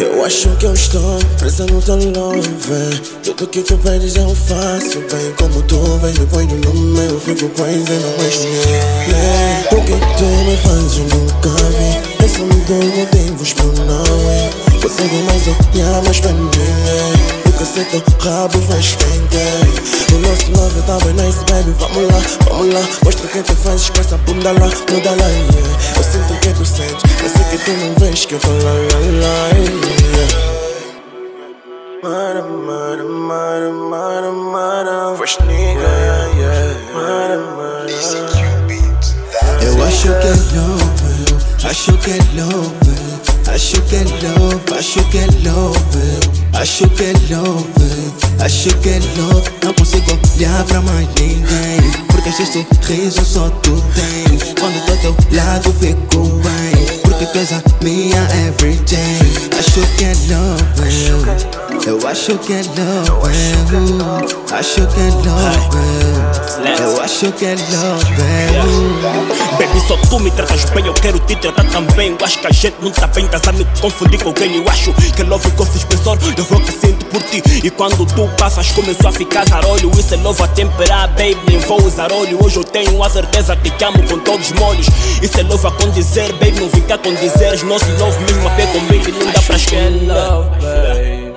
Eu acho que eu estou presa no teu love Tudo que tu pedes eu faço Bem como tu. Vês depois do nome Eu fico coisa e não és minha tu me fazes nunca vi Esse me deu motivos por não Consigo mais olhar mais pra mim O sei teu rabo faz quente O nosso love tá bem nice baby. Vamos lá, vamos lá. Mostra o que tu fazes com essa bunda lá Muda lá, yeah Eu sinto o que tu sentes. Eu sei que tu não vês que eu tô lá, lá, lá, yeah Mara, mara, mara, mara, mara. First nigga, yeah, yeah. Mara, mara Eu acho que é love, acho que é love, acho que é love, acho que é love, acho que é love, acho que é love. Não consigo olhar pra mais ninguém, porque este sorriso só tu tens. Quando tô teu lado fico bem, porque tu és a minha everyday. Acho que é love. Eu acho que é love, acho que é love, eu acho que é love. Baby, só tu me tratas bem, eu quero te tratar também. Eu acho que a gente não tá bem, estás a me confundir com alguém. Eu acho que love ficou suspensor, eu vou que sinto por ti. E quando tu passas, começou a ficar zarolho. Isso é love a temperar, baby, nem vou usar óleo. Hoje eu tenho a certeza que te amo com todos os molhos. Isso é love a condizer, baby, não vem cá com dizeres. Nosso love mesmo a pé comigo, não dá pra esquecer. love, babe.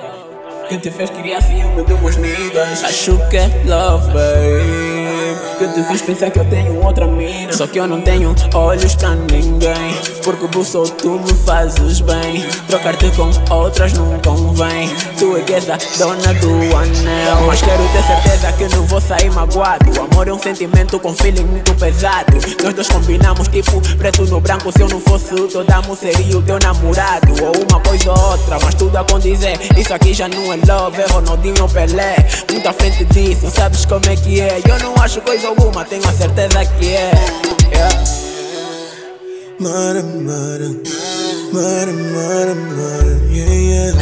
Que te fez criar ciúme de meus niggas Acho que é love, Que te fez pensar que eu tenho outra mina. Só que eu não tenho olhos pra ninguém. Porque bu só tu me fazes bem. Trocar-te com outras não convém. Tu é que és a dona do anel. Mas quero ter certeza que magoado O amor é um sentimento com feeling muito pesado. Nós dois combinamos tipo preto no branco Se eu não fosse o teu damo seria o teu namorado. Ou uma coisa ou outra, mas tudo a condizer. Isso aqui já não é love, é Ronaldinho Pelé. Muito à frente disso, sabes como é que é. Eu não acho coisa alguma, tenho a certeza que é. Yeah. Mara, mara, mara, mara, mara, yeah, yeah.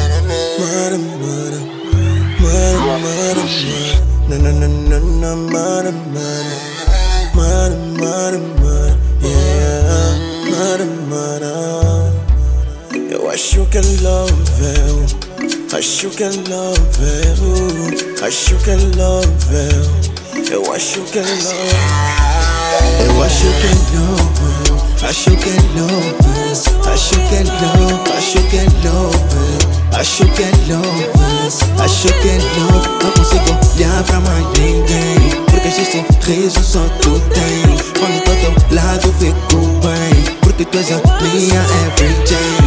Mara, mara, mara, mara, mara, na na na na na, mara, mara, mara, mara, mara, yeah, mara, mara. Eu acho que é love, eu acho que é love, eu acho que é love, eu acho que é love. Eu acho que é love, acho que é love, acho que é love, acho que é love, acho que é love, acho que é love. Este sorriso só tu tens. Quando tô ao teu lado fico bem, porque tu és a minha everyday.